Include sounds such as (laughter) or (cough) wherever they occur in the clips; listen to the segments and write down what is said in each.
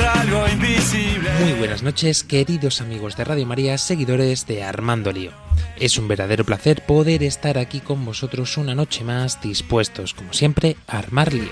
contra algo invisible. Muy buenas noches, queridos amigos de Radio María, seguidores de Armando Lío. Es un verdadero placer poder estar aquí con vosotros una noche más, dispuestos, como siempre, a armar lío.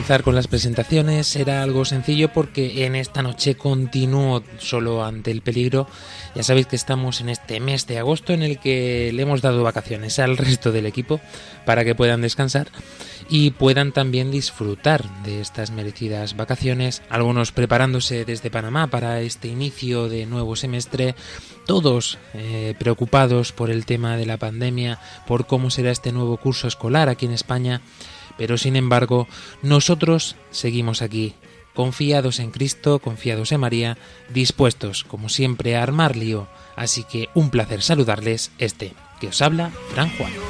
Comenzar con las presentaciones era algo sencillo porque en esta noche continúo solo ante el peligro. Ya sabéis que estamos en este mes de agosto en el que le hemos dado vacaciones al resto del equipo para que puedan descansar y puedan también disfrutar de estas merecidas vacaciones, algunos preparándose desde Panamá para este inicio de nuevo semestre, todos eh, preocupados por el tema de la pandemia, por cómo será este nuevo curso escolar aquí en España, pero sin embargo nosotros seguimos aquí, confiados en Cristo, confiados en María, dispuestos como siempre a armar lío, así que un placer saludarles este que os habla Fran Juan.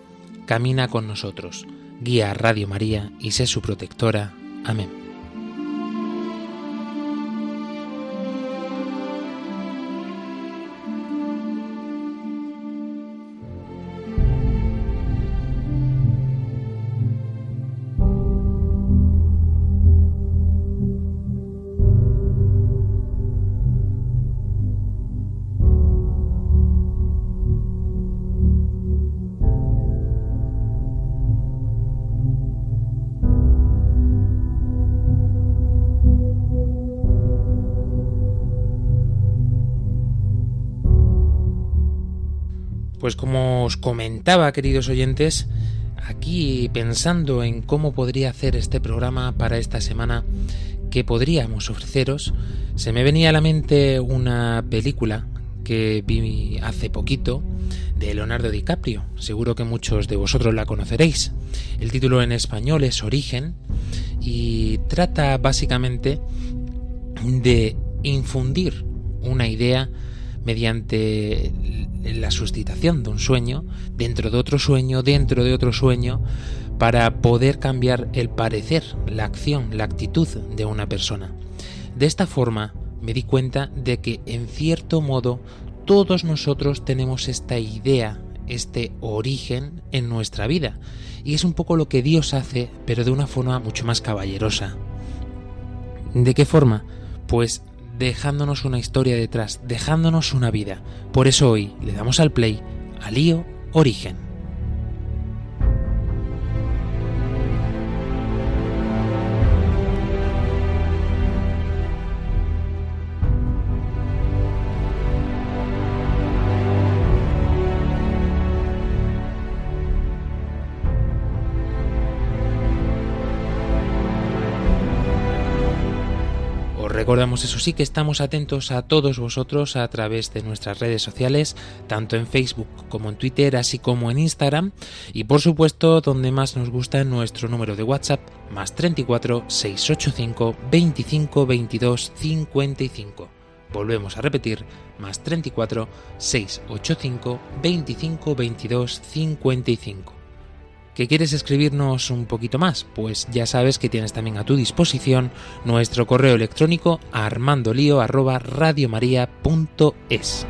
camina con nosotros, guía a Radio María y sé su protectora. Amén. Pues como os comentaba, queridos oyentes, aquí pensando en cómo podría hacer este programa para esta semana que podríamos ofreceros, se me venía a la mente una película que vi hace poquito de Leonardo DiCaprio. Seguro que muchos de vosotros la conoceréis. El título en español es Origen y trata básicamente de infundir una idea mediante la suscitación de un sueño, dentro de otro sueño, dentro de otro sueño, para poder cambiar el parecer, la acción, la actitud de una persona. De esta forma me di cuenta de que en cierto modo todos nosotros tenemos esta idea, este origen en nuestra vida. Y es un poco lo que Dios hace, pero de una forma mucho más caballerosa. ¿De qué forma? Pues dejándonos una historia detrás, dejándonos una vida. Por eso hoy le damos al play a Lío Origen. Recordamos eso sí que estamos atentos a todos vosotros a través de nuestras redes sociales, tanto en Facebook como en Twitter, así como en Instagram, y por supuesto donde más nos gusta nuestro número de WhatsApp, más 34 685 25 22 55. Volvemos a repetir, más 34 685 25 22 55. ¿Que quieres escribirnos un poquito más? Pues ya sabes que tienes también a tu disposición nuestro correo electrónico armandolio@radiomaria.es.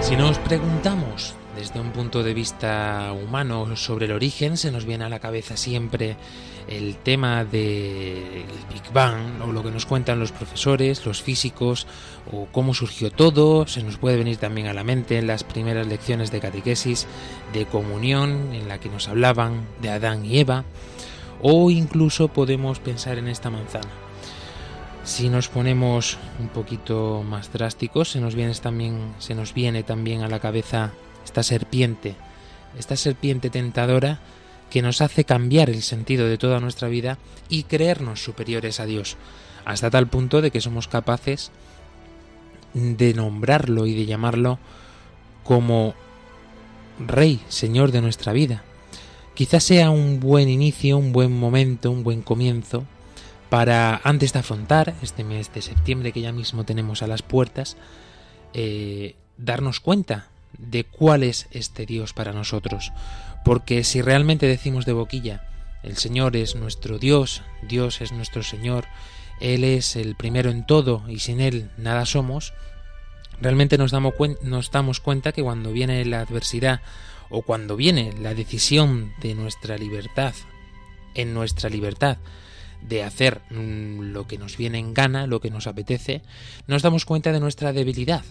Si nos preguntamos desde un punto de vista humano sobre el origen, se nos viene a la cabeza siempre el tema del Big Bang o lo que nos cuentan los profesores, los físicos o cómo surgió todo. Se nos puede venir también a la mente en las primeras lecciones de catequesis, de comunión, en la que nos hablaban de Adán y Eva. O incluso podemos pensar en esta manzana. Si nos ponemos un poquito más drásticos, se nos viene también, se nos viene también a la cabeza esta serpiente, esta serpiente tentadora que nos hace cambiar el sentido de toda nuestra vida y creernos superiores a Dios, hasta tal punto de que somos capaces de nombrarlo y de llamarlo como Rey, Señor de nuestra vida. Quizás sea un buen inicio, un buen momento, un buen comienzo para, antes de afrontar este mes de septiembre que ya mismo tenemos a las puertas, eh, darnos cuenta de cuál es este Dios para nosotros. Porque si realmente decimos de boquilla, el Señor es nuestro Dios, Dios es nuestro Señor, Él es el primero en todo y sin Él nada somos, realmente nos damos, cuenta que cuando viene la adversidad o cuando viene la decisión de nuestra libertad, en nuestra libertad, de hacer mm, lo que nos viene en gana, lo que nos apetece, nos damos cuenta de nuestra debilidad,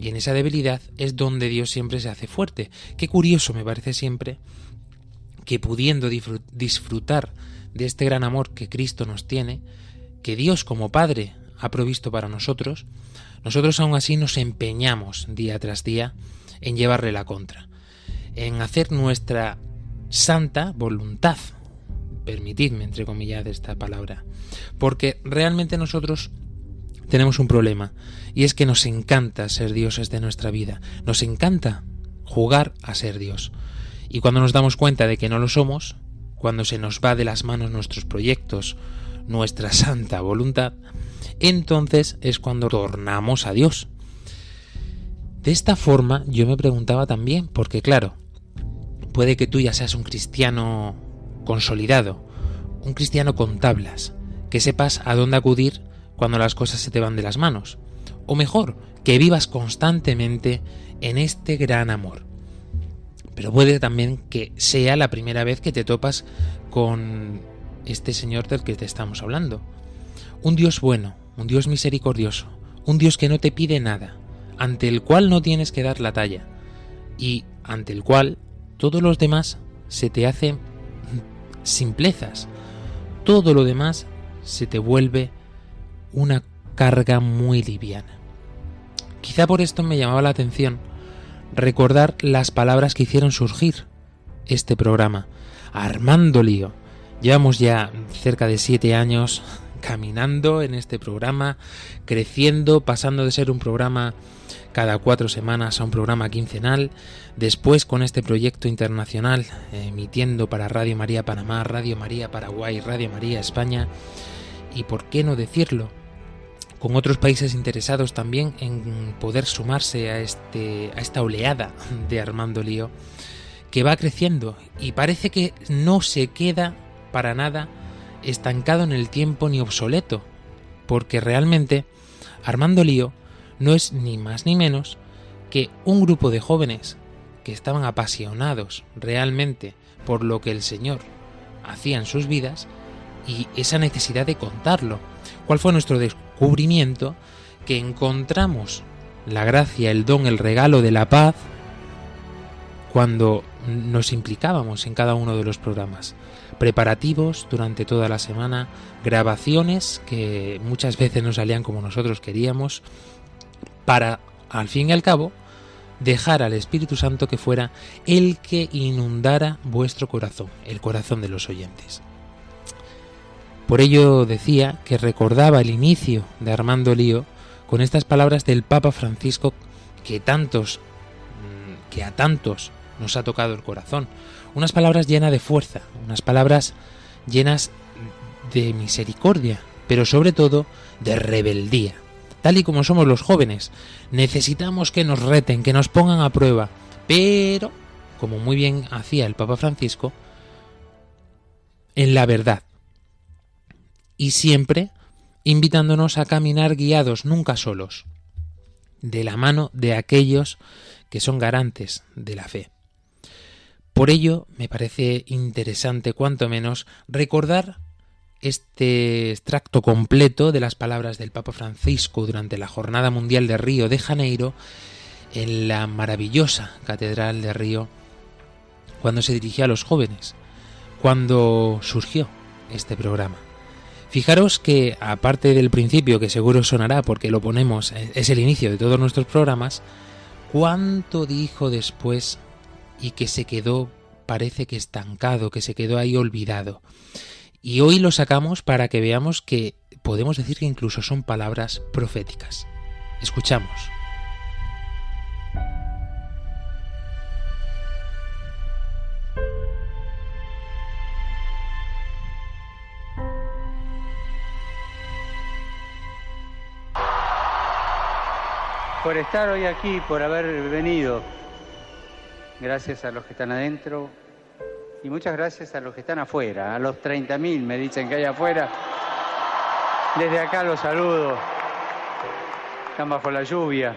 y en esa debilidad es donde Dios siempre se hace fuerte. Qué curioso me parece siempre que pudiendo disfrutar de este gran amor que Cristo nos tiene, que Dios como Padre ha provisto para nosotros, nosotros aún así nos empeñamos día tras día en llevarle la contra, en hacer nuestra santa voluntad, permitidme entre comillas esta palabra, porque realmente nosotros tenemos un problema, y es que nos encanta ser dioses de nuestra vida, nos encanta jugar a ser Dios. Y cuando nos damos cuenta de que no lo somos, cuando se nos va de las manos nuestros proyectos, nuestra santa voluntad, entonces es cuando tornamos a Dios. De esta forma yo me preguntaba también, porque claro, puede que tú ya seas un cristiano consolidado, un cristiano con tablas, que sepas a dónde acudir cuando las cosas se te van de las manos. O mejor, que vivas constantemente en este gran amor. Pero puede también que sea la primera vez que te topas con este Señor del que te estamos hablando. Un Dios bueno, un Dios misericordioso, un Dios que no te pide nada, ante el cual no tienes que dar la talla, y ante el cual todos los demás se te hacen (laughs) simplezas. Todo lo demás se te vuelve una carga muy liviana. Quizá por esto me llamaba la atención recordar las palabras que hicieron surgir este programa. Armando Lío. Llevamos ya cerca de siete años caminando en este programa, creciendo, pasando de ser un programa cada cuatro semanas a un programa quincenal, después con este proyecto internacional emitiendo para Radio María Panamá, Radio María Paraguay, Radio María España, y por qué no decirlo, con otros países interesados también en poder sumarse a, este, a esta oleada de Armando Lío, que va creciendo y parece que no se queda para nada estancado en el tiempo ni obsoleto, porque realmente Armando Lío no es ni más ni menos que un grupo de jóvenes que estaban apasionados realmente por lo que el Señor hacía en sus vidas y esa necesidad de contarlo. ¿Cuál fue nuestro descubrimiento? Que encontramos la gracia, el don, el regalo de la paz cuando nos implicábamos en cada uno de los programas. Preparativos durante toda la semana, grabaciones que muchas veces no salían como nosotros queríamos, para, al fin y al cabo, dejar al Espíritu Santo que fuera el que inundara vuestro corazón, el corazón de los oyentes. Por ello decía que recordaba el inicio de Armando Lío con estas palabras del Papa Francisco que tantos mm, que a tantos nos ha tocado el corazón, unas palabras llenas de fuerza, unas palabras llenas de misericordia, pero sobre todo de rebeldía. Tal y como somos los jóvenes, necesitamos que nos reten, que nos pongan a prueba, pero, como muy bien hacía el Papa Francisco, en la verdad. Y siempre invitándonos a caminar guiados, nunca solos, de la mano de aquellos que son garantes de la fe. Por ello, me parece interesante, cuanto menos, recordar este extracto completo de las palabras del Papa Francisco durante la Jornada Mundial de Río de Janeiro en la maravillosa Catedral de Río, cuando se dirigía a los jóvenes, cuando surgió este programa. Fijaros que, aparte del principio, que seguro sonará porque lo ponemos, es el inicio de todos nuestros programas, cuánto dijo después y que se quedó, parece que estancado, que se quedó ahí olvidado. Y hoy lo sacamos para que veamos que podemos decir que incluso son palabras proféticas. Escuchamos. Por estar hoy aquí, por haber venido. Gracias a los que están adentro y muchas gracias a los que están afuera, a los 30.000 me dicen que hay afuera. Desde acá los saludo. Están bajo la lluvia.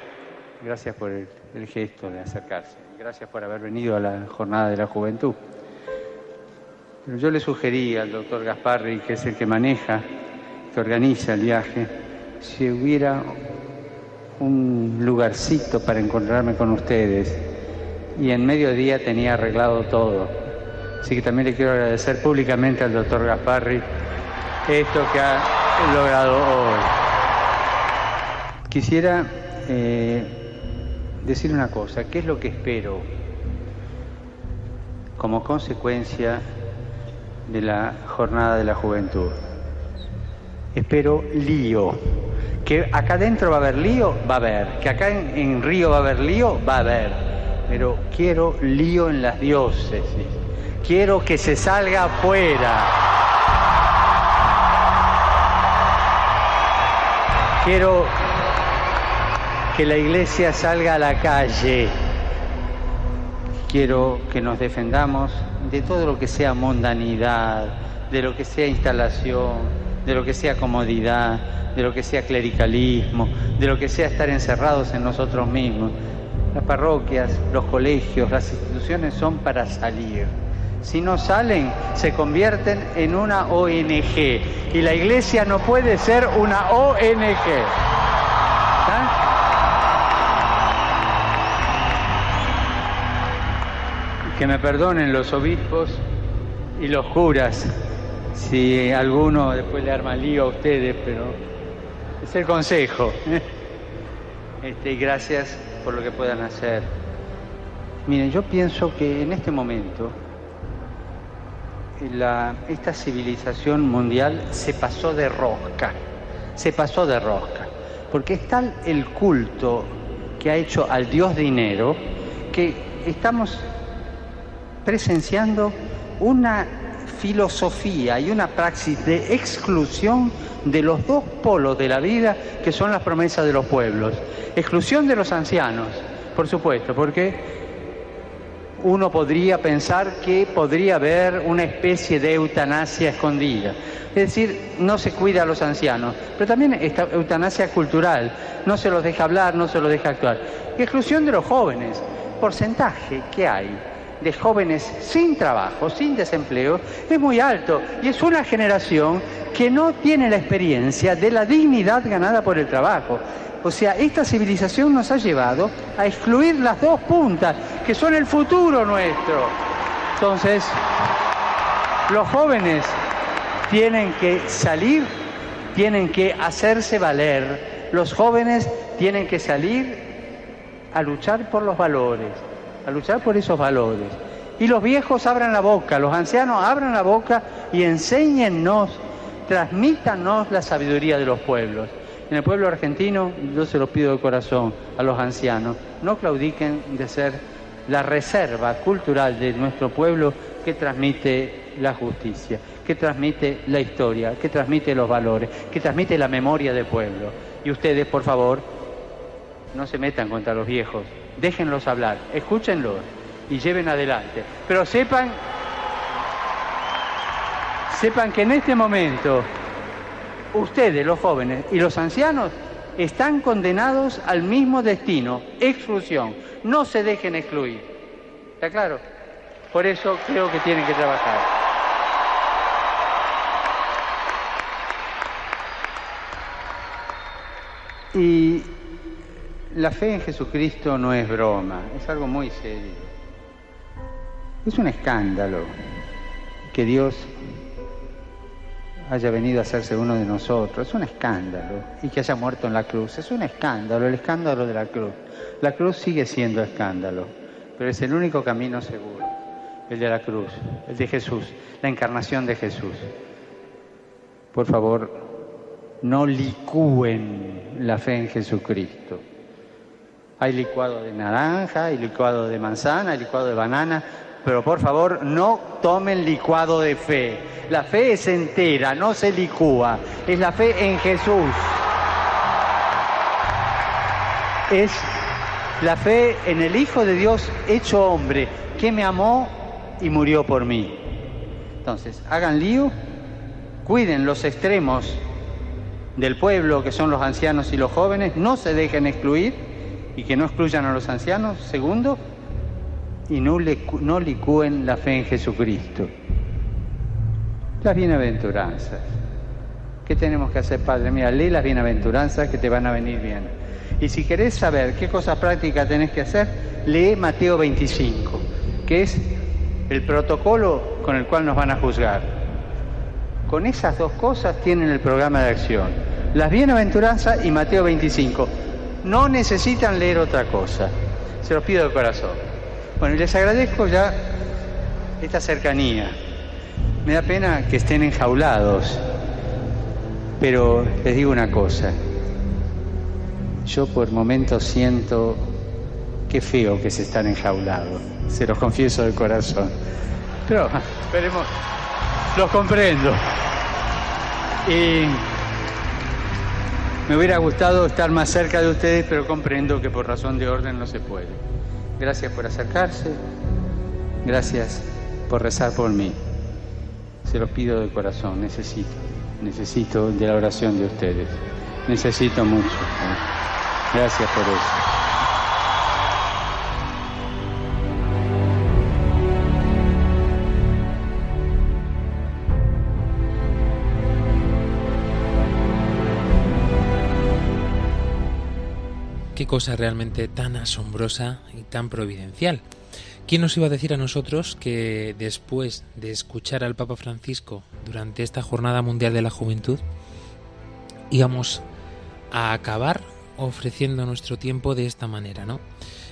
Gracias por el, el gesto de acercarse. Gracias por haber venido a la jornada de la juventud. Pero yo le sugerí al doctor Gasparri, que es el que maneja, que organiza el viaje, si hubiera un lugarcito para encontrarme con ustedes y en mediodía tenía arreglado todo. Así que también le quiero agradecer públicamente al doctor Gasparri esto que ha logrado hoy. Quisiera eh, decir una cosa, ¿qué es lo que espero como consecuencia de la jornada de la juventud? Espero lío que acá adentro va a haber lío, va a haber. Que acá en, Río va a haber lío, va a haber. Pero quiero lío en las diócesis. Quiero que se salga afuera. Quiero que la iglesia salga a la calle. Quiero que nos defendamos de todo lo que sea mundanidad, de lo que sea instalación, de lo que sea comodidad, de lo que sea clericalismo, de lo que sea estar encerrados en nosotros mismos. Las parroquias, los colegios, las instituciones son para salir. Si no salen, se convierten en una ONG. Y la iglesia no puede ser una ONG. Que me perdonen los obispos y los curas si alguno después le arma lío a ustedes, pero es el consejo. (laughs) Este, gracias por lo que puedan hacer. Miren, yo pienso que en este momento esta civilización mundial se pasó de rosca, se pasó de rosca, porque es tal el culto que ha hecho al Dios dinero que estamos presenciando una filosofía y una praxis de exclusión de los dos polos de la vida que son las promesas de los pueblos. Exclusión de los ancianos, por supuesto, porque uno podría pensar que podría haber una especie de eutanasia escondida. Es decir, no se cuida a los ancianos, pero también esta eutanasia cultural, no se los deja hablar, no se los deja actuar. exclusión de los jóvenes, porcentaje que hay de jóvenes sin trabajo, sin desempleo, es muy alto y es una generación que no tiene la experiencia de la dignidad ganada por el trabajo. O sea, esta civilización nos ha llevado a excluir las dos puntas, que son el futuro nuestro. Entonces, los jóvenes tienen que salir, tienen que hacerse valer, los jóvenes tienen que salir a luchar por los valores, a luchar por esos valores. Y los viejos abran la boca, los ancianos abran la boca y enséñennos, transmítanos la sabiduría de los pueblos. En el pueblo argentino, yo se lo pido de corazón a los ancianos, no claudiquen de ser la reserva cultural de nuestro pueblo que transmite la justicia, que transmite la historia, que transmite los valores, que transmite la memoria del pueblo. Y ustedes, por favor, no se metan contra los viejos, déjenlos hablar, escúchenlos y lleven adelante. Pero sepan, sepan que en este momento ustedes, los jóvenes y los ancianos, están condenados al mismo destino, exclusión. No se dejen excluir. ¿Está claro? Por eso creo que tienen que trabajar. Y la fe en Jesucristo no es broma, es algo muy serio. Es un escándalo que Dios haya venido a hacerse uno de nosotros, es un escándalo, y que haya muerto en la cruz, es un escándalo, el escándalo de la cruz. La cruz sigue siendo escándalo, pero es el único camino seguro, el de la cruz, el de Jesús, la encarnación de Jesús. Por favor, no licúen la fe en Jesucristo. Hay licuado de naranja, hay licuado de manzana, hay licuado de banana, pero por favor no tomen licuado de fe. La fe es entera, no se licúa. Es la fe en Jesús. Es la fe en el Hijo de Dios hecho hombre, que me amó y murió por mí. Entonces, hagan lío, cuiden los extremos del pueblo, que son los ancianos y los jóvenes, no se dejen excluir y que no excluyan a los ancianos. Segundo, y no, no licúen la fe en Jesucristo. Las bienaventuranzas. ¿Qué tenemos que hacer, Padre? Mira, lee las bienaventuranzas que te van a venir bien. Y si querés saber qué cosas prácticas tenés que hacer, lee Mateo 25, que es el protocolo con el cual nos van a juzgar. Con esas dos cosas tienen el programa de acción. Las bienaventuranzas y Mateo 25. No necesitan leer otra cosa. Se los pido de corazón. Bueno, y les agradezco ya esta cercanía. Me da pena que estén enjaulados, pero les digo una cosa. Yo por momentos siento qué feo que se están enjaulados, se los confieso de corazón. Pero esperemos, los comprendo. Y me hubiera gustado estar más cerca de ustedes, pero comprendo que por razón de orden no se puede. Gracias por acercarse, gracias por rezar por mí. Se lo pido de corazón, necesito, necesito de la oración de ustedes. Necesito mucho. Gracias por eso. Qué cosa realmente tan asombrosa y tan providencial. ¿Quién nos iba a decir a nosotros que después de escuchar al Papa Francisco durante esta Jornada Mundial de la Juventud íbamos a acabar ofreciendo nuestro tiempo de esta manera, ¿no?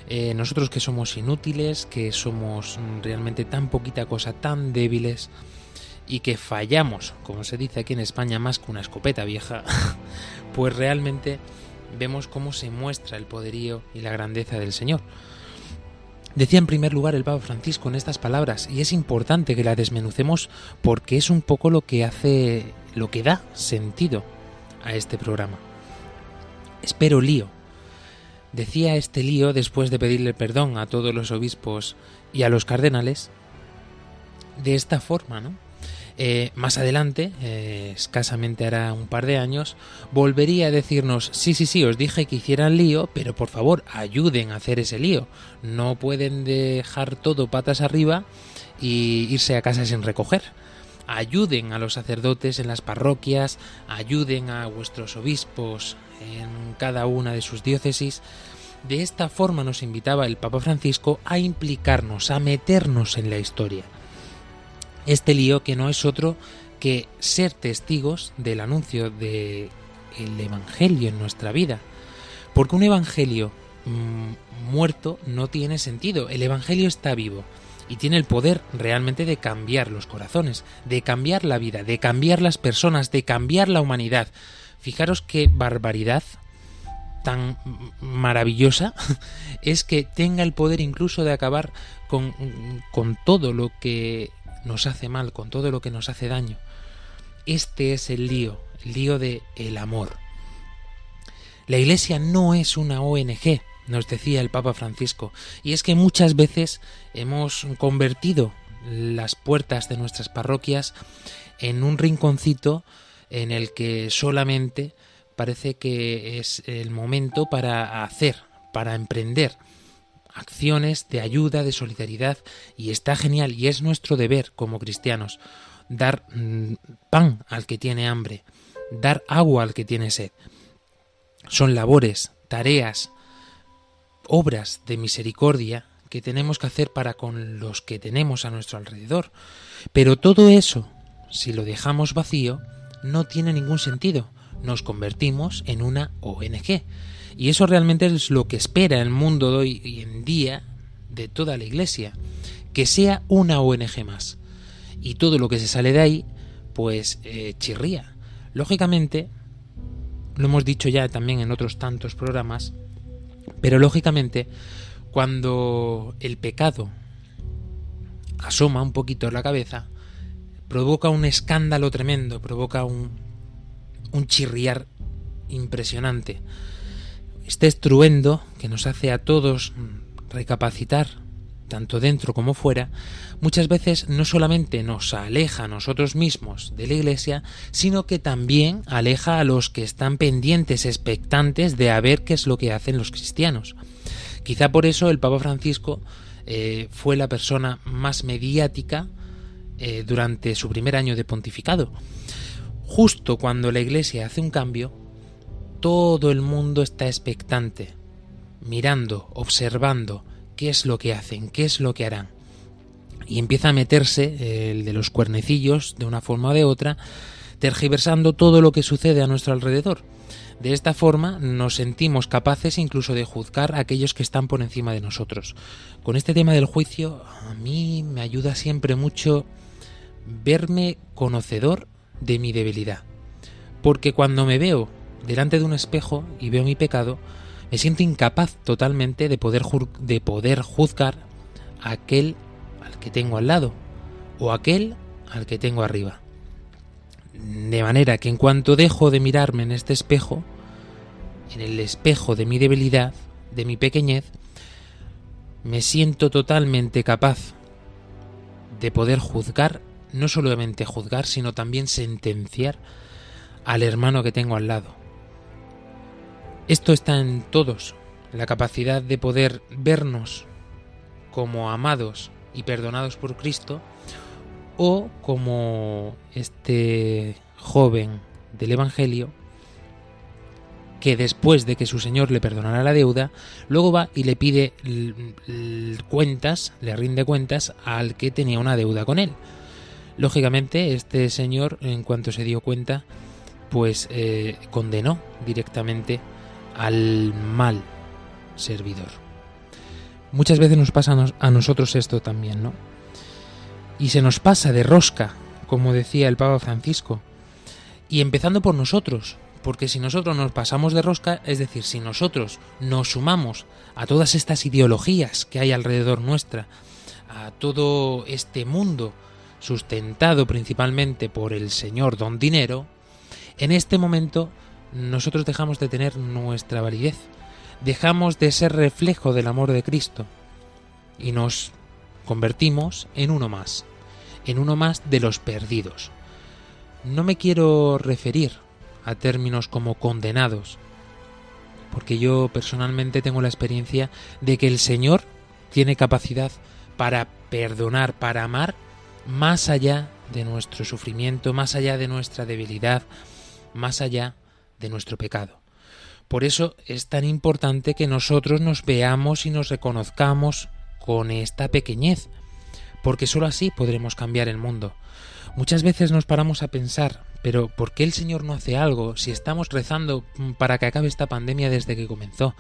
Eh, nosotros que somos inútiles, que somos realmente tan poquita cosa, tan débiles y que fallamos, como se dice aquí en España, más que una escopeta vieja, (laughs) pues realmente vemos cómo se muestra el poderío y la grandeza del Señor. Decía en primer lugar el Papa Francisco en estas palabras, y es importante que la desmenucemos porque es un poco lo que hace, lo que da sentido a este programa. Espero lío. Decía este lío después de pedirle perdón a todos los obispos y a los cardenales de esta forma, ¿no? Eh, más adelante, eh, escasamente hará un par de años, volvería a decirnos, sí, sí, sí, os dije que hicieran lío, pero por favor, ayuden a hacer ese lío. No pueden dejar todo patas arriba y irse a casa sin recoger. Ayuden a los sacerdotes en las parroquias, ayuden a vuestros obispos en cada una de sus diócesis. De esta forma nos invitaba el Papa Francisco a implicarnos, a meternos en la historia este lío que no es otro que ser testigos del anuncio del el Evangelio en nuestra vida. Porque un Evangelio mm, muerto no tiene sentido. El Evangelio está vivo y tiene el poder realmente de cambiar los corazones, de cambiar la vida, de cambiar las personas, de cambiar la humanidad. Fijaros qué barbaridad tan maravillosa (laughs) es que tenga el poder incluso de acabar con, con todo lo que nos hace mal, con todo lo que nos hace daño. Este es el lío, el lío de el amor. La Iglesia no es una ONG, nos decía el Papa Francisco, y es que muchas veces hemos convertido las puertas de nuestras parroquias en un rinconcito en el que solamente parece que es el momento para hacer, para emprender acciones de ayuda, de solidaridad, y está genial, y es nuestro deber como cristianos dar mm, pan al que tiene hambre, dar agua al que tiene sed. Son labores, tareas, obras de misericordia que tenemos que hacer para con los que tenemos a nuestro alrededor. Pero todo eso, si lo dejamos vacío, no tiene ningún sentido. Nos convertimos en una ONG. Y eso realmente es lo que espera el mundo de hoy en día de toda la Iglesia, que sea una ONG más. Y todo lo que se sale de ahí, pues eh, chirría. Lógicamente, lo hemos dicho ya también en otros tantos programas, pero lógicamente, cuando el pecado asoma un poquito la cabeza, provoca un escándalo tremendo, provoca un, un chirriar impresionante. Este estruendo que nos hace a todos recapacitar, tanto dentro como fuera, muchas veces no solamente nos aleja a nosotros mismos de la Iglesia, sino que también aleja a los que están pendientes, expectantes de a ver qué es lo que hacen los cristianos. Quizá por eso el Papa Francisco eh, fue la persona más mediática eh, durante su primer año de pontificado. Justo cuando la Iglesia hace un cambio, todo el mundo está expectante, mirando, observando qué es lo que hacen, qué es lo que harán y empieza a meterse el de los cuernecillos de una forma o de otra, tergiversando todo lo que sucede a nuestro alrededor. De esta forma nos sentimos capaces incluso de juzgar a aquellos que están por encima de nosotros. Con este tema del juicio a mí me ayuda siempre mucho verme conocedor de mi debilidad. Porque cuando me veo delante de un espejo y veo mi pecado, me siento incapaz totalmente de poder, de poder juzgar a aquel que tengo al lado o aquel al que tengo arriba. De manera que en cuanto dejo de mirarme en este espejo, en el espejo de mi debilidad, de mi pequeñez, me siento totalmente capaz de poder juzgar, no solamente juzgar, sino también sentenciar al hermano que tengo al lado. Esto está en todos, la capacidad de poder vernos como amados y perdonados por Cristo, o como este joven del Evangelio, que después de que su Señor le perdonara la deuda, luego va y le pide cuentas, le rinde cuentas al que tenía una deuda con él. Lógicamente, este señor, en cuanto se dio cuenta, pues eh, condenó directamente al mal servidor. Muchas veces nos pasa a nosotros esto también, ¿no? Y se nos pasa de rosca, como decía el Papa Francisco. Y empezando por nosotros, porque si nosotros nos pasamos de rosca, es decir, si nosotros nos sumamos a todas estas ideologías que hay alrededor nuestra, a todo este mundo sustentado principalmente por el señor don dinero, en este momento nosotros dejamos de tener nuestra validez, dejamos de ser reflejo del amor de Cristo y nos convertimos en uno más, en uno más de los perdidos. No me quiero referir a términos como condenados, porque yo personalmente tengo la experiencia de que el Señor tiene capacidad para perdonar, para amar, más allá de nuestro sufrimiento, más allá de nuestra debilidad, más allá de nuestro pecado. Por eso es tan importante que nosotros nos veamos y nos reconozcamos con esta pequeñez, porque sólo así podremos cambiar el mundo. Muchas veces nos paramos a pensar, pero ¿por qué el Señor no hace algo si estamos rezando para que acabe esta pandemia desde que comenzó?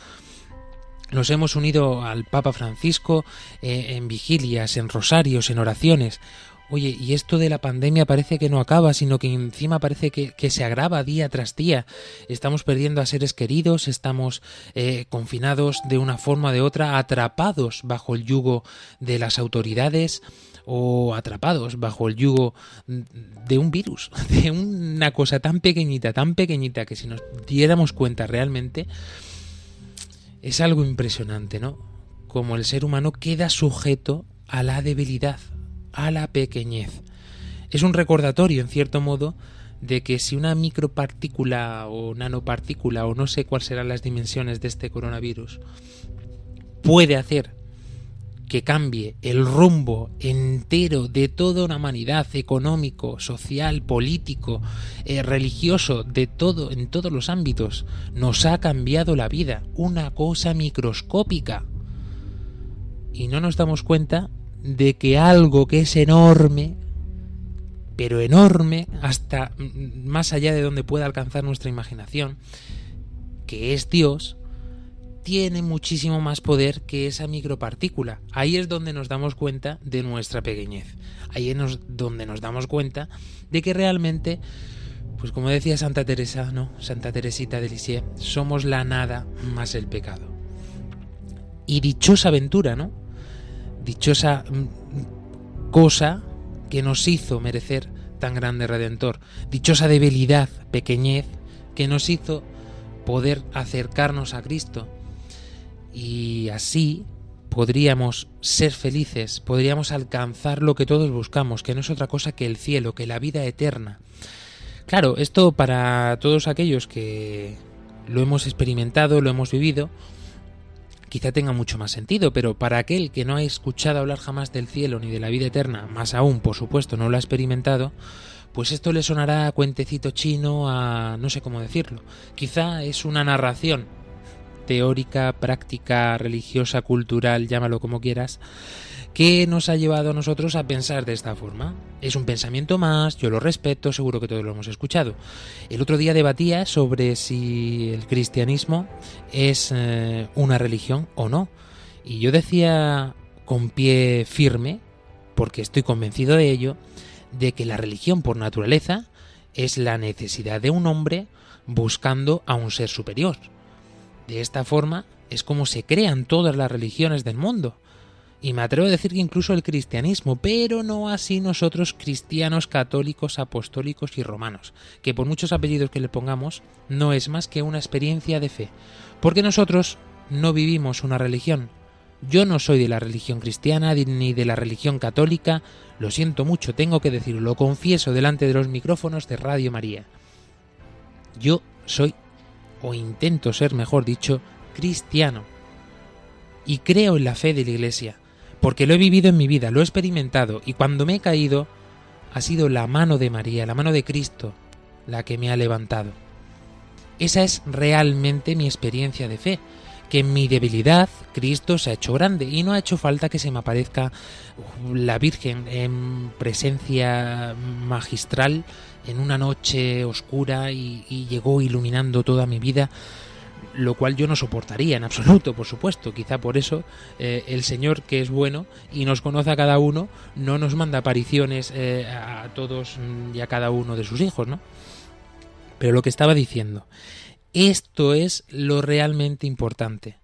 nos hemos unido al Papa Francisco eh, en vigilias, en rosarios, en oraciones. Oye, y esto de la pandemia parece que no acaba, sino que encima parece que, se agrava día tras día. Estamos perdiendo a seres queridos, estamos eh, confinados de una forma o de otra, atrapados bajo el yugo de las autoridades o atrapados bajo el yugo de un virus, (laughs) de una cosa tan pequeñita, tan pequeñita que si nos diéramos cuenta realmente, es algo impresionante, ¿no? Como el ser humano queda sujeto a la debilidad, a la pequeñez. Es un recordatorio, en cierto modo, de que si una micropartícula o nanopartícula o no sé cuáles serán las dimensiones de este coronavirus puede hacer que cambie el rumbo entero de toda una humanidad económico, social, político, eh, religioso, de todo, en todos los ámbitos, nos ha cambiado la vida, una cosa microscópica. Y no nos damos cuenta de que algo que es enorme, pero enorme, hasta más allá de donde pueda alcanzar nuestra imaginación, que es Dios, tiene muchísimo más poder que esa micropartícula. Ahí es donde nos damos cuenta de nuestra pequeñez. Ahí es donde nos damos cuenta de que realmente, pues como decía Santa Teresa, ¿no? Santa Teresita de Lisieux, somos la nada más el pecado. Y dichosa aventura, ¿no? Dichosa mm, cosa que nos hizo merecer tan grande redentor, dichosa debilidad, pequeñez, que nos hizo poder acercarnos a Cristo. Y así podríamos ser felices, podríamos alcanzar lo que todos buscamos, que no es otra cosa que el cielo, que la vida eterna. Claro, esto para todos aquellos que lo hemos experimentado, lo hemos vivido, quizá tenga mucho más sentido, pero para aquel que no ha escuchado hablar jamás del cielo ni de la vida eterna, más aún, por supuesto, no lo ha experimentado, pues esto le sonará a cuentecito chino, a no sé cómo decirlo. Quizá es una narración teórica, práctica, religiosa, cultural, llámalo como quieras, ¿Qué nos ha llevado a nosotros a pensar de esta forma? Es un pensamiento más, yo lo respeto, seguro que todos lo hemos escuchado. El otro día debatía sobre si el cristianismo es eh, una religión o no. Y yo decía con pie firme, porque estoy convencido de ello, de que la religión por naturaleza es la necesidad de un hombre buscando a un ser superior. De esta forma es como se crean todas las religiones del mundo y me atrevo a decir que incluso el cristianismo, pero no así nosotros cristianos, católicos, apostólicos y romanos, que por muchos apellidos que le pongamos, no es más que una experiencia de fe, porque nosotros no vivimos una religión. Yo no soy de la religión cristiana ni de la religión católica, lo siento mucho, tengo que decirlo, lo confieso delante de los micrófonos de Radio María. Yo soy, o intento ser mejor dicho, cristiano, y creo en la fe de la Iglesia porque lo he vivido en mi vida, lo he experimentado y cuando me he caído ha sido la mano de María, la mano de Cristo, la que me ha levantado. Esa es realmente mi experiencia de fe, que en mi debilidad Cristo se ha hecho grande y no ha hecho falta que se me aparezca la Virgen en presencia magistral en una noche oscura y, y llegó iluminando toda mi vida lo cual yo no soportaría en absoluto, por supuesto. Quizá por eso eh, el Señor, que es bueno y nos conoce a cada uno, no nos manda apariciones eh, a todos y a cada uno de sus hijos, ¿no? Pero lo que estaba diciendo, esto es lo realmente importante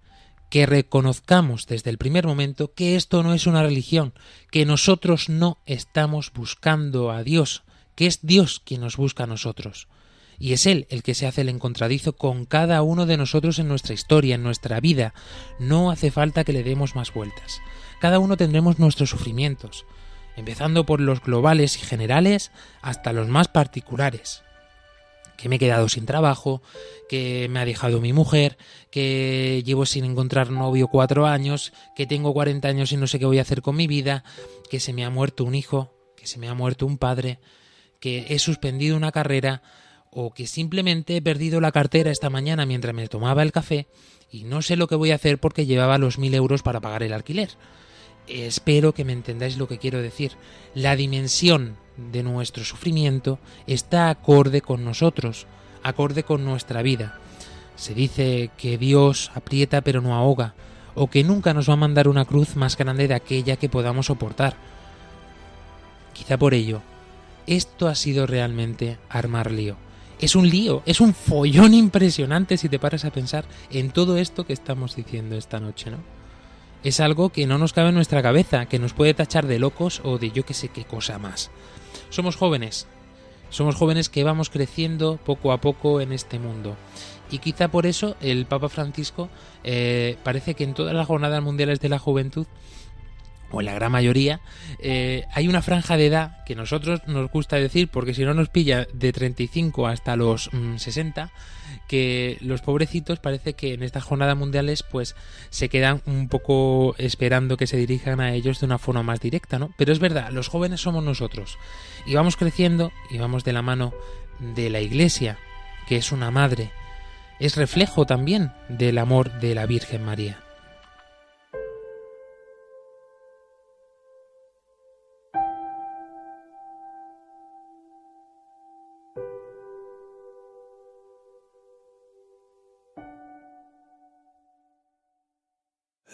que reconozcamos desde el primer momento que esto no es una religión, que nosotros no estamos buscando a Dios, que es Dios quien nos busca a nosotros y es Él el que se hace el encontradizo con cada uno de nosotros en nuestra historia, en nuestra vida. No hace falta que le demos más vueltas. Cada uno tendremos nuestros sufrimientos, empezando por los globales y generales hasta los más particulares. Que me he quedado sin trabajo, que me ha dejado mi mujer, que llevo sin encontrar novio cuatro años, que tengo 40 años y no sé qué voy a hacer con mi vida, que se me ha muerto un hijo, que se me ha muerto un padre, que he suspendido una carrera, o que simplemente he perdido la cartera esta mañana mientras me tomaba el café y no sé lo que voy a hacer porque llevaba los mil euros para pagar el alquiler. Espero que me entendáis lo que quiero decir. La dimensión de nuestro sufrimiento está acorde con nosotros, acorde con nuestra vida. Se dice que Dios aprieta pero no ahoga. o que nunca nos va a mandar una cruz más grande de aquella que podamos soportar. Quizá por ello, esto ha sido realmente armar lío. Es un lío, es un follón impresionante si te paras a pensar en todo esto que estamos diciendo esta noche, ¿no? Es algo que no nos cabe en nuestra cabeza, que nos puede tachar de locos o de yo que sé qué cosa más. Somos jóvenes, somos jóvenes que vamos creciendo poco a poco en este mundo. Y quizá por eso el Papa Francisco eh, parece que en todas las jornadas mundiales de la juventud o en la gran mayoría, eh, hay una franja de edad que nosotros nos gusta decir, porque si no nos pilla de 35 hasta los 60, mm, que los pobrecitos parece que en estas jornadas mundiales pues se quedan un poco esperando que se dirijan a ellos de una forma más directa, ¿no? Pero es verdad, los jóvenes somos nosotros y vamos creciendo y vamos de la mano de la Iglesia, que es una madre, es reflejo también del amor de la Virgen María.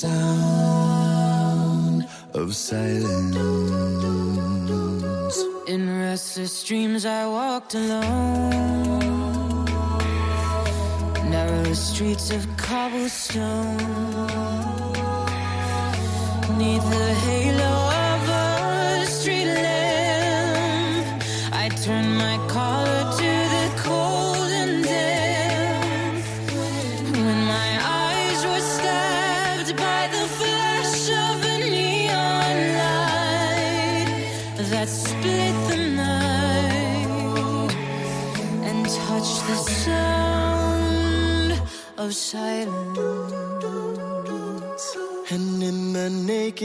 sound of silence. In restless dreams, I walked alone. Narrow streets of cobblestone. Neath the halo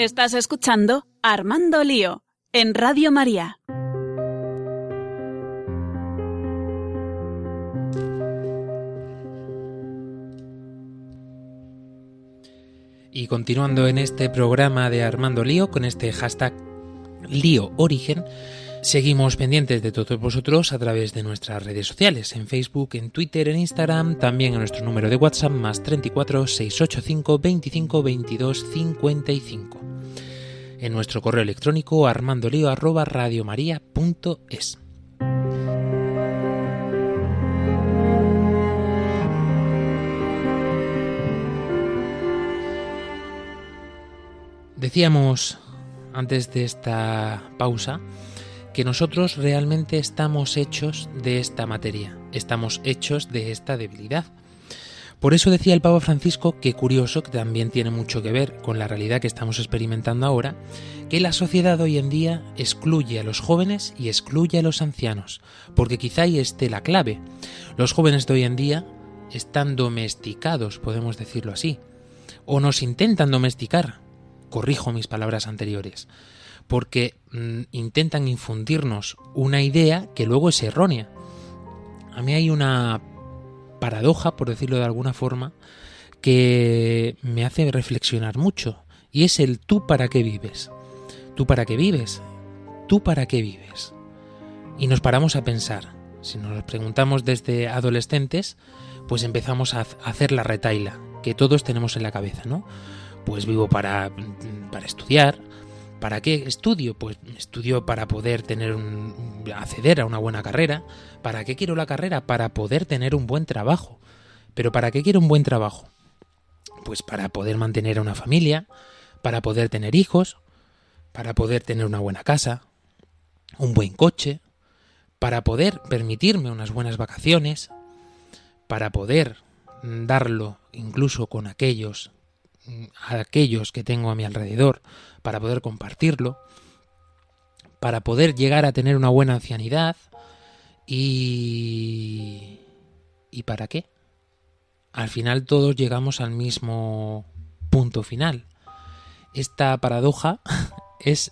Estás escuchando Armando Lío en Radio María. Y continuando en este programa de Armando Lío con este hashtag Lío Origen, Seguimos pendientes de todos vosotros a través de nuestras redes sociales, en Facebook, en Twitter, en Instagram, también en nuestro número de WhatsApp más 34 685 25 22 55. En nuestro correo electrónico armandolio arroba radiomaria.es. Decíamos antes de esta pausa que nosotros realmente estamos hechos de esta materia, estamos hechos de esta debilidad. Por eso decía el Papa Francisco, que curioso, que también tiene mucho que ver con la realidad que estamos experimentando ahora, que la sociedad hoy en día excluye a los jóvenes y excluye a los ancianos, porque quizá ahí esté la clave. Los jóvenes de hoy en día están domesticados, podemos decirlo así, o nos intentan domesticar, corrijo mis palabras anteriores, porque mm, intentan infundirnos una idea que luego es errónea. A mí hay una paradoja, por decirlo de alguna forma, que me hace reflexionar mucho, y es el tú para qué vives. ¿Tú para qué vives? ¿Tú para qué vives? Y nos paramos a pensar. Si nos preguntamos desde adolescentes, pues empezamos a hacer la retaila que todos tenemos en la cabeza, ¿no? Pues vivo para, para estudiar. ¿Para qué estudio? Pues estudio para poder tener un, acceder a una buena carrera. ¿Para qué quiero la carrera? Para poder tener un buen trabajo. ¿Pero para qué quiero un buen trabajo? Pues para poder mantener a una familia, para poder tener hijos, para poder tener una buena casa, un buen coche, para poder permitirme unas buenas vacaciones, para poder darlo incluso con aquellos a aquellos que tengo a mi alrededor, para poder compartirlo, para poder llegar a tener una buena ancianidad y ¿y para qué? Al final todos llegamos al mismo punto final. Esta paradoja (laughs) es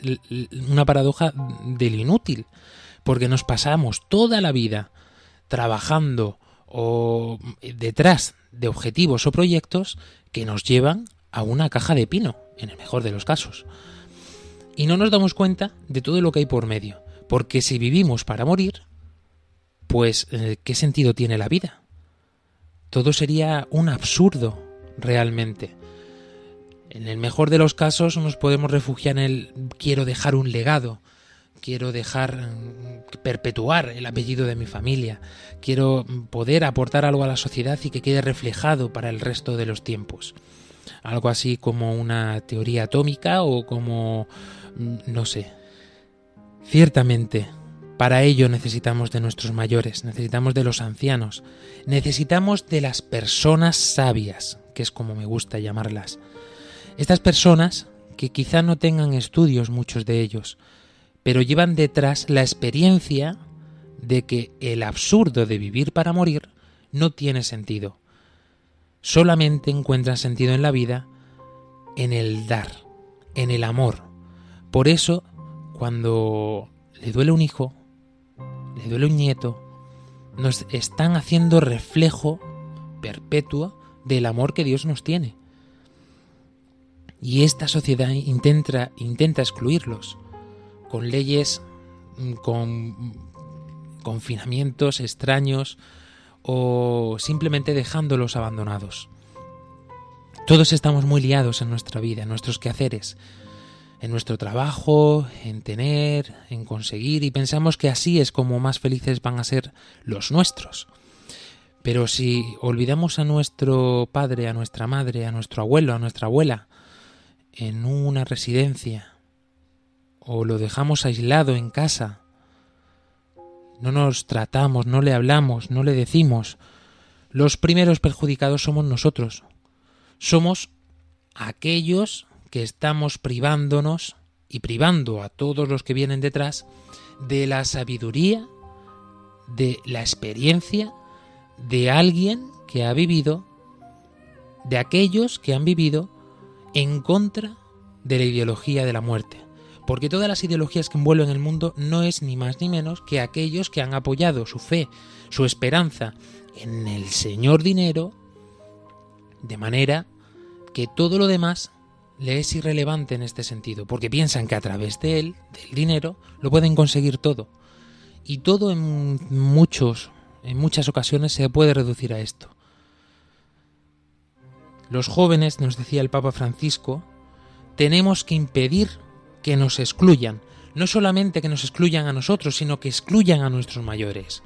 una paradoja del inútil, porque nos pasamos toda la vida trabajando o detrás de objetivos o proyectos que nos llevan a una caja de pino, en el mejor de los casos. Y no nos damos cuenta de todo lo que hay por medio, porque si vivimos para morir, pues eh, ¿qué sentido tiene la vida? Todo sería un absurdo, realmente. En el mejor de los casos nos podemos refugiar en el quiero dejar un legado, quiero dejar perpetuar el apellido de mi familia, quiero poder aportar algo a la sociedad y que quede reflejado para el resto de los tiempos. Algo así como una teoría atómica o como no sé. Ciertamente, para ello necesitamos de nuestros mayores, necesitamos de los ancianos, necesitamos de las personas sabias, que es como me gusta llamarlas. Estas personas que quizá no tengan estudios muchos de ellos, pero llevan detrás la experiencia de que el absurdo de vivir para morir no tiene sentido. Solamente encuentran sentido en la vida en el dar, en el amor. Por eso, cuando le duele un hijo, le duele un nieto, nos están haciendo reflejo perpetuo del amor que Dios nos tiene. Y esta sociedad intenta, intenta excluirlos con leyes, con confinamientos extraños o simplemente dejándolos abandonados. Todos estamos muy liados en nuestra vida, en nuestros quehaceres, en nuestro trabajo, en tener, en conseguir, y pensamos que así es como más felices van a ser los nuestros. Pero si olvidamos a nuestro padre, a nuestra madre, a nuestro abuelo, a nuestra abuela, en una residencia, o lo dejamos aislado en casa, no nos tratamos, no le hablamos, no le decimos, los primeros perjudicados somos nosotros. Somos aquellos que estamos privándonos y privando a todos los que vienen detrás de la sabiduría, de la experiencia de alguien que ha vivido, de aquellos que han vivido en contra de la ideología de la muerte. Porque todas las ideologías que envuelven el mundo no es ni más ni menos que aquellos que han apoyado su fe, su esperanza en el señor dinero, de manera que todo lo demás le es irrelevante en este sentido, porque piensan que a través de él, del dinero, lo pueden conseguir todo. Y todo en muchos, en muchas ocasiones se puede reducir a esto. Los jóvenes, nos decía el Papa Francisco, tenemos que impedir que nos excluyan, no solamente que nos excluyan a nosotros, sino que excluyan a nuestros mayores.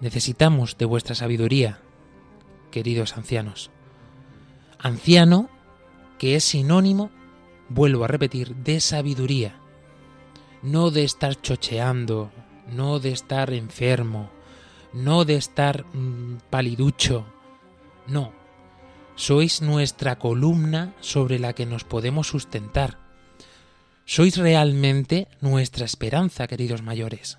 Necesitamos de vuestra sabiduría, queridos ancianos. Anciano que es sinónimo, vuelvo a repetir, de sabiduría, no de estar chocheando, no de estar enfermo, no de estar mm, paliducho, no. Sois nuestra columna sobre la que nos podemos sustentar. Sois realmente nuestra esperanza, queridos mayores.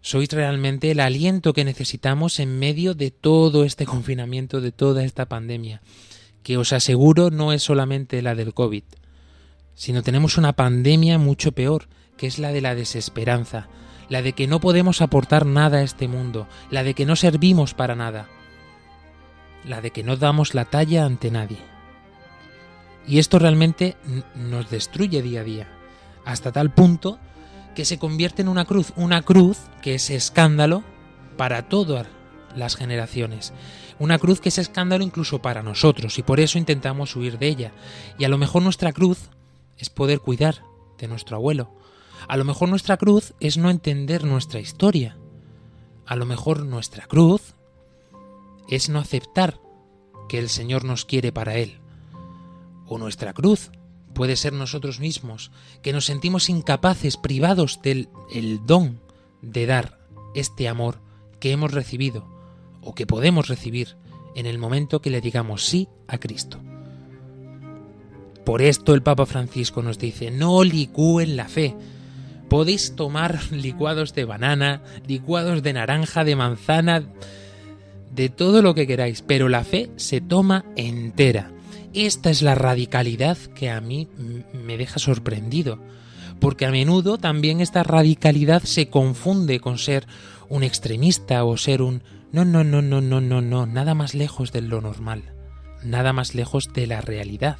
Sois realmente el aliento que necesitamos en medio de todo este confinamiento, de toda esta pandemia, que os aseguro no es solamente la del COVID, sino tenemos una pandemia mucho peor, que es la de la desesperanza, la de que no podemos aportar nada a este mundo, la de que no servimos para nada, la de que no damos la talla ante nadie. Y esto realmente nos destruye día a día, hasta tal punto que se convierte en una cruz, una cruz que es escándalo para todas las generaciones, una cruz que es escándalo incluso para nosotros y por eso intentamos huir de ella. Y a lo mejor nuestra cruz es poder cuidar de nuestro abuelo. A lo mejor nuestra cruz es no entender nuestra historia. A lo mejor nuestra cruz es no aceptar que el Señor nos quiere para Él. O nuestra cruz puede ser nosotros mismos, que nos sentimos incapaces, privados del el don de dar este amor que hemos recibido o que podemos recibir en el momento que le digamos sí a Cristo. Por esto el Papa Francisco nos dice, no licúen la fe. Podéis tomar (laughs) licuados de banana, licuados de naranja, de manzana, de todo lo que queráis, pero la fe se toma entera. Esta es la radicalidad que a mí me deja sorprendido, porque a menudo también esta radicalidad se confunde con ser un extremista o ser un no, no, no, no, no, no, no, nada más lejos de lo normal, nada más lejos de la realidad.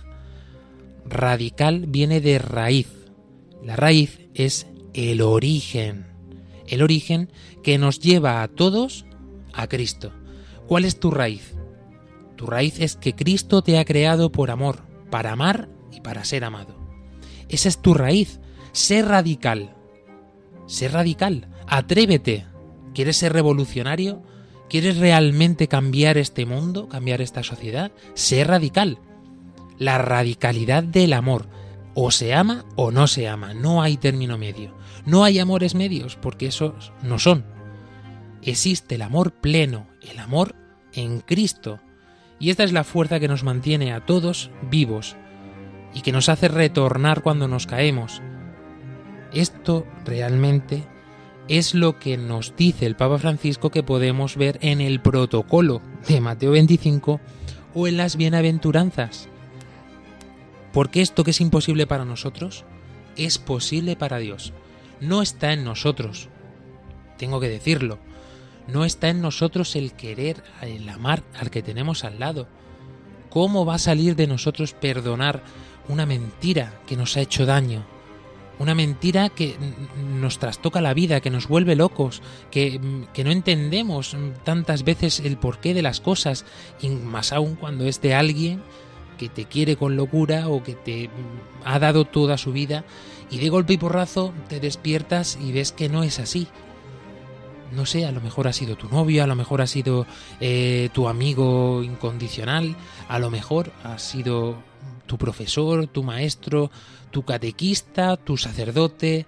Radical viene de raíz. La raíz es el origen, el origen que nos lleva a todos a Cristo. ¿Cuál es tu raíz? Tu raíz es que Cristo te ha creado por amor, para amar y para ser amado. Esa es tu raíz. Sé radical. Sé radical. Atrévete. ¿Quieres ser revolucionario? ¿Quieres realmente cambiar este mundo, cambiar esta sociedad? Sé radical. La radicalidad del amor. O se ama o no se ama. No hay término medio. No hay amores medios, porque esos no son. Existe el amor pleno, el amor en Cristo. Y esta es la fuerza que nos mantiene a todos vivos y que nos hace retornar cuando nos caemos. Esto realmente es lo que nos dice el Papa Francisco que podemos ver en el protocolo de Mateo 25 o en las bienaventuranzas. Porque esto que es imposible para nosotros es posible para Dios. No está en nosotros. Tengo que decirlo. No está en nosotros el querer, el amar al que tenemos al lado. ¿Cómo va a salir de nosotros perdonar una mentira que nos ha hecho daño? Una mentira que nos trastoca la vida, que nos vuelve locos, que, mm, que no entendemos mm, tantas veces el porqué de las cosas, y más aún cuando es de alguien que te quiere con locura o que te mm, ha dado toda su vida y de golpe y porrazo te despiertas y ves que no es así. No sé, a lo mejor ha sido tu novio, a lo mejor ha sido eh, tu amigo incondicional, a lo mejor ha sido tu profesor, tu maestro, tu catequista, tu sacerdote,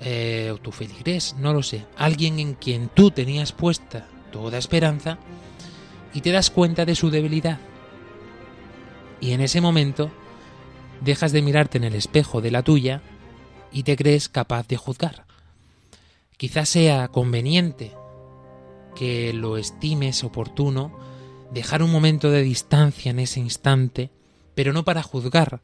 eh, o tu feligrés, no lo sé. Alguien en quien tú tenías puesta toda esperanza y te das cuenta de su debilidad. Y en ese momento dejas de mirarte en el espejo de la tuya y te crees capaz de juzgar. Quizás sea conveniente que lo estimes oportuno, dejar un momento de distancia en ese instante, pero no para juzgar,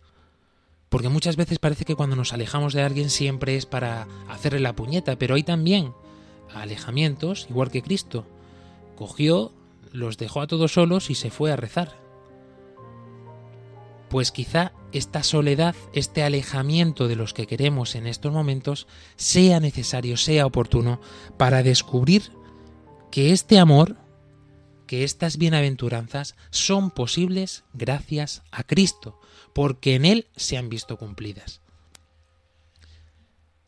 porque muchas veces parece que cuando nos alejamos de alguien siempre es para hacerle la puñeta, pero hay también alejamientos, igual que Cristo. Cogió, los dejó a todos solos y se fue a rezar. pues quizá esta soledad, este alejamiento de los que queremos en estos momentos, sea necesario, sea oportuno para descubrir que este amor, que estas bienaventuranzas son posibles gracias a Cristo, porque en Él se han visto cumplidas.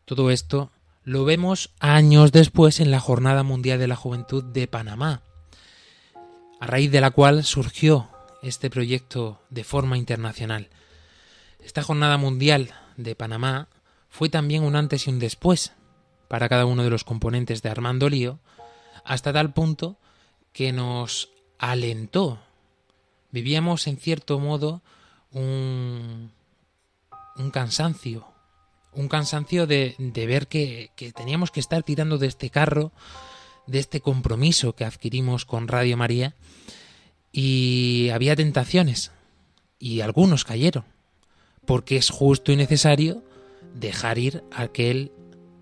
Todo esto lo vemos años después en la Jornada Mundial de la Juventud de Panamá, a raíz de la cual surgió este proyecto de forma internacional. Esta Jornada Mundial de Panamá fue también un antes y un después para cada uno de los componentes de Armando Lío, hasta tal punto que nos alentó. Vivíamos en cierto modo un, un cansancio, un cansancio de, de ver que, que teníamos que estar tirando de este carro, de este compromiso que adquirimos con Radio María, y había tentaciones, y algunos cayeron, porque es justo y necesario dejar ir a aquel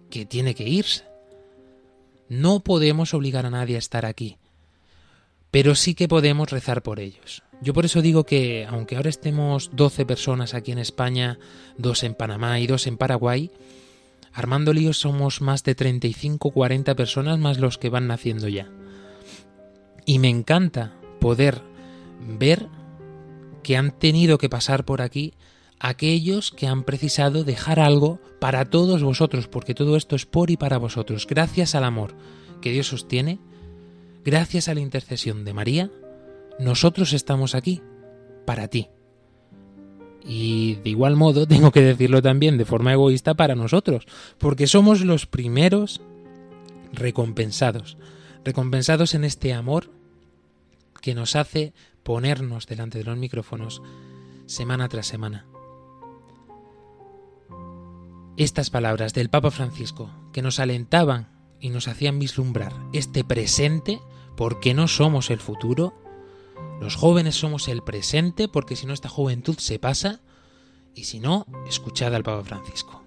que tiene que irse. No podemos obligar a nadie a estar aquí, pero sí que podemos rezar por ellos. Yo por eso digo que, aunque ahora estemos 12 personas aquí en España, dos en Panamá y dos en Paraguay, Armando Líos somos más de 35-40 personas más los que van naciendo ya. Y me encanta poder ver que han tenido que pasar por aquí aquellos que han precisado dejar algo para todos vosotros, porque todo esto es por y para vosotros, gracias al amor que Dios sostiene, gracias a la intercesión de María, nosotros estamos aquí, para ti. Y de igual modo (laughs) tengo que decirlo también de forma egoísta para nosotros, porque somos los primeros recompensados, recompensados en este amor que nos hace ponernos delante de los micrófonos semana tras semana. Estas palabras del Papa Francisco que nos alentaban y nos hacían vislumbrar este presente porque no somos el futuro, los jóvenes somos el presente porque si no esta juventud se pasa y si no, escuchad al Papa Francisco.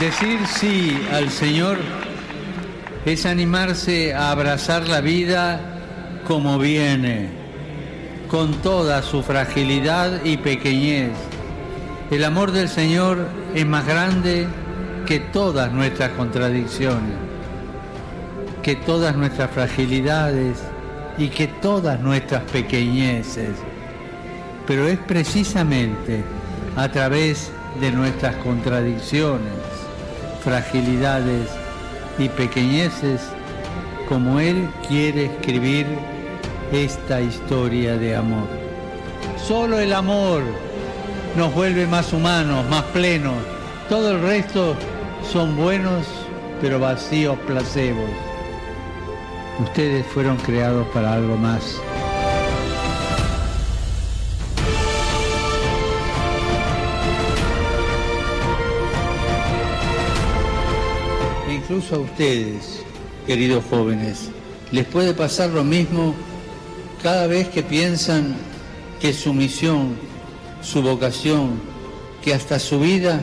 Decir sí al Señor es animarse a abrazar la vida como viene, con toda su fragilidad y pequeñez. El amor del Señor es más grande que todas nuestras contradicciones, que todas nuestras fragilidades y que todas nuestras pequeñeces. Pero es precisamente a través de nuestras contradicciones, fragilidades y pequeñeces como Él quiere escribir esta historia de amor. Solo el amor nos vuelve más humanos, más plenos. Todo el resto son buenos pero vacíos placebos. Ustedes fueron creados para algo más. Incluso a ustedes, queridos jóvenes, les puede pasar lo mismo cada vez que piensan que su misión, su vocación, que hasta su vida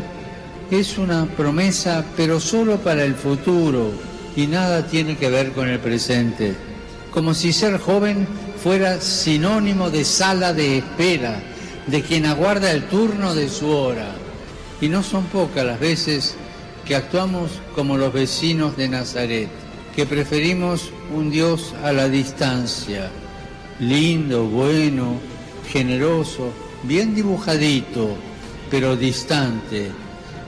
es una promesa, pero solo para el futuro y nada tiene que ver con el presente. Como si ser joven fuera sinónimo de sala de espera, de quien aguarda el turno de su hora. Y no son pocas las veces que actuamos como los vecinos de Nazaret, que preferimos un Dios a la distancia, lindo, bueno, generoso, bien dibujadito, pero distante,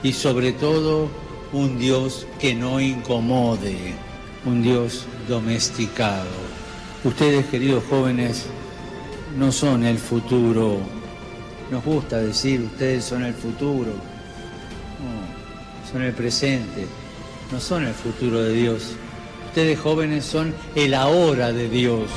y sobre todo un Dios que no incomode, un Dios domesticado. Ustedes, queridos jóvenes, no son el futuro. Nos gusta decir, ustedes son el futuro. No, son el presente, no son el futuro de Dios. Ustedes jóvenes son el ahora de Dios.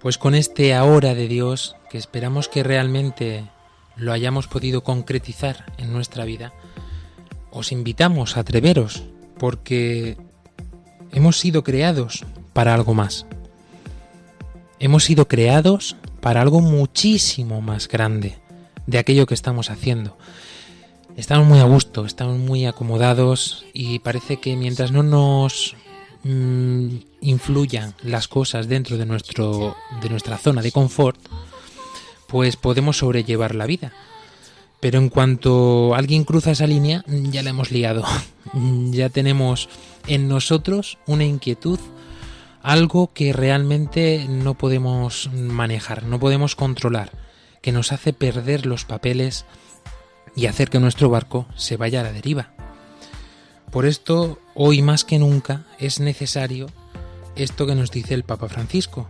Pues con este ahora de Dios, que esperamos que realmente lo hayamos podido concretizar en nuestra vida, os invitamos a atreveros, porque hemos sido creados para algo más. Hemos sido creados para algo muchísimo más grande de aquello que estamos haciendo. Estamos muy a gusto, estamos muy acomodados y parece que mientras no nos mm, influyan las cosas dentro de, nuestro, de nuestra zona de confort, pues podemos sobrellevar la vida. Pero en cuanto alguien cruza esa línea, ya la hemos liado. (laughs) ya tenemos en nosotros una inquietud, algo que realmente no podemos manejar, no podemos controlar, que nos hace perder los papeles y hacer que nuestro barco se vaya a la deriva. Por esto, hoy más que nunca es necesario esto que nos dice el Papa Francisco,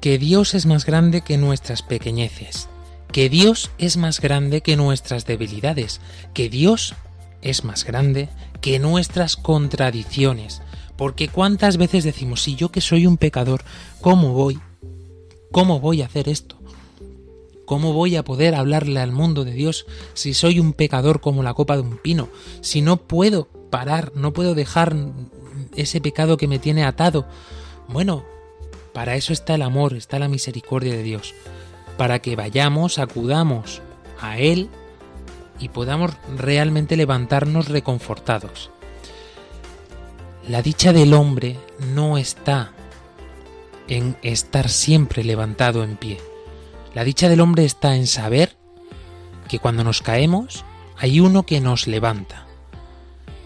que Dios es más grande que nuestras pequeñeces, que Dios es más grande que nuestras debilidades, que Dios es más grande que nuestras contradicciones, porque cuántas veces decimos, si yo que soy un pecador, ¿cómo voy? ¿Cómo voy a hacer esto? ¿Cómo voy a poder hablarle al mundo de Dios si soy un pecador como la copa de un pino? Si no puedo parar, no puedo dejar ese pecado que me tiene atado. Bueno, para eso está el amor, está la misericordia de Dios. Para que vayamos, acudamos a Él y podamos realmente levantarnos reconfortados. La dicha del hombre no está en estar siempre levantado en pie. La dicha del hombre está en saber que cuando nos caemos hay uno que nos levanta.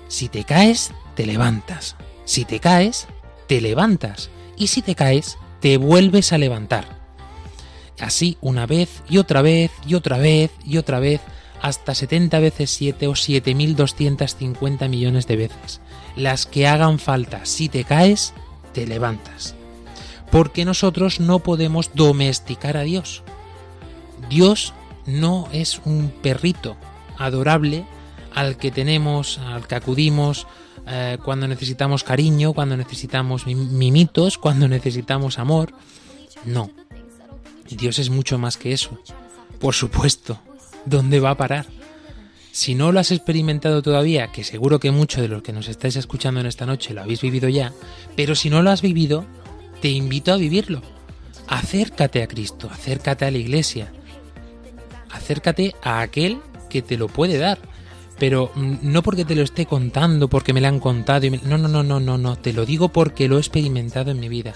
Si te caes, te levantas. Si te caes, te levantas. Y si te caes, te vuelves a levantar. Así una vez y otra vez y otra vez y otra vez hasta 70 veces 7 o 7.250 millones de veces. Las que hagan falta. Si te caes, te levantas. Porque nosotros no podemos domesticar a Dios. Dios no es un perrito adorable al que tenemos, al que acudimos eh, cuando necesitamos cariño, cuando necesitamos mimitos, cuando necesitamos amor. No. Dios es mucho más que eso. Por supuesto. ¿Dónde va a parar? Si no lo has experimentado todavía, que seguro que muchos de los que nos estáis escuchando en esta noche lo habéis vivido ya, pero si no lo has vivido, te invito a vivirlo. Acércate a Cristo, acércate a la iglesia, acércate a aquel que te lo puede dar. Pero mm, no porque te lo esté contando, porque me lo han contado. No, no, no, no, no, no. Te lo digo porque lo he experimentado en mi vida.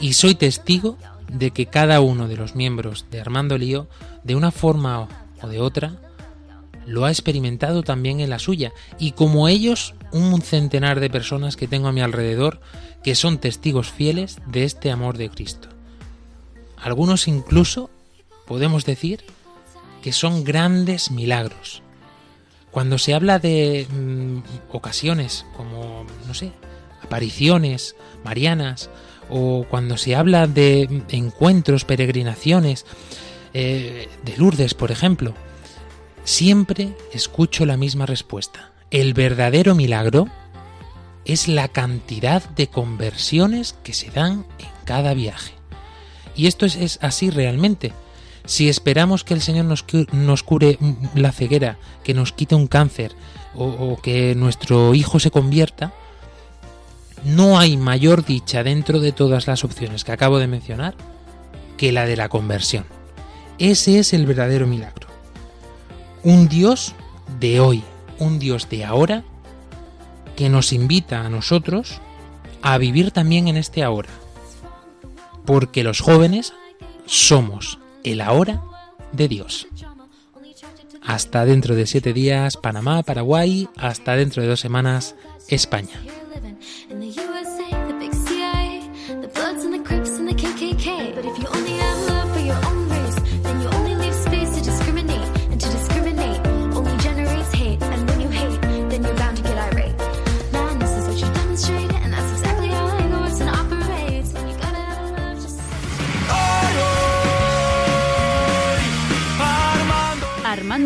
Y soy testigo de que cada uno de los miembros de Armando Lío, de una forma o de otra, lo ha experimentado también en la suya. Y como ellos, un centenar de personas que tengo a mi alrededor que son testigos fieles de este amor de Cristo. Algunos incluso podemos decir que son grandes milagros. Cuando se habla de mm, ocasiones como, no sé, apariciones marianas, o cuando se habla de encuentros, peregrinaciones, eh, de Lourdes, por ejemplo, siempre escucho la misma respuesta. El verdadero milagro es la cantidad de conversiones que se dan en cada viaje. Y esto es, es así realmente. Si esperamos que el Señor nos, nos cure la ceguera, que nos quite un cáncer o, o que nuestro hijo se convierta, no hay mayor dicha dentro de todas las opciones que acabo de mencionar que la de la conversión. Ese es el verdadero milagro. Un Dios de hoy, un Dios de ahora, que nos invita a nosotros a vivir también en este ahora. Porque los jóvenes somos el ahora de Dios. Hasta dentro de siete días, Panamá, Paraguay. Hasta dentro de dos semanas, España.